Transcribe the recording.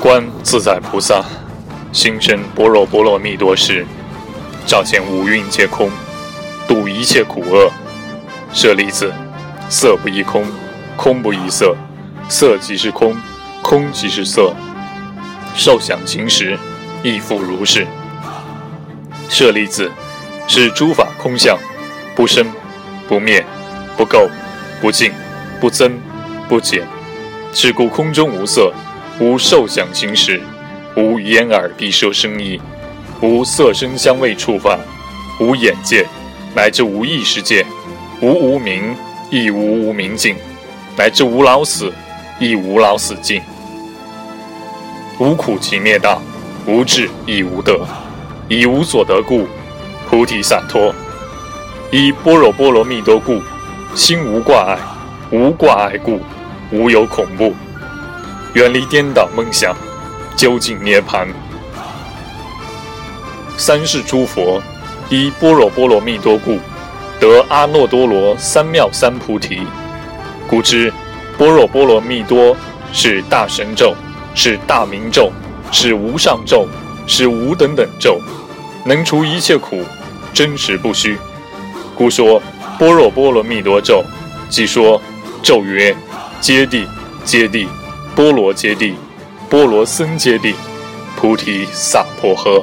观自在菩萨心生般若波罗蜜多时，照见五蕴皆空，度一切苦厄。舍利子，色不异空，空不异色，色即是空，空即是色。受想行识，亦复如是。舍利子，是诸法空相，不生不灭，不垢不净，不增不减。是故空中无色，无受想行识，无眼耳鼻舌身意，无色声香味触法，无眼界，乃至无意识界，无无明，亦无无明尽，乃至无老死，亦无老死尽。无苦集灭道，无智亦无得，以无所得故，菩提萨埵；以般若波罗蜜多故，心无挂碍，无挂碍故。无有恐怖，远离颠倒梦想，究竟涅槃。三世诸佛依般若波罗蜜多故，得阿耨多罗三藐三菩提。故知般若波罗蜜多是大神咒，是大明咒，是无上咒，是无等等咒，能除一切苦，真实不虚。故说般若波罗蜜多咒，即说咒曰。揭谛，揭谛，波罗揭谛，波罗僧揭谛，菩提萨婆诃。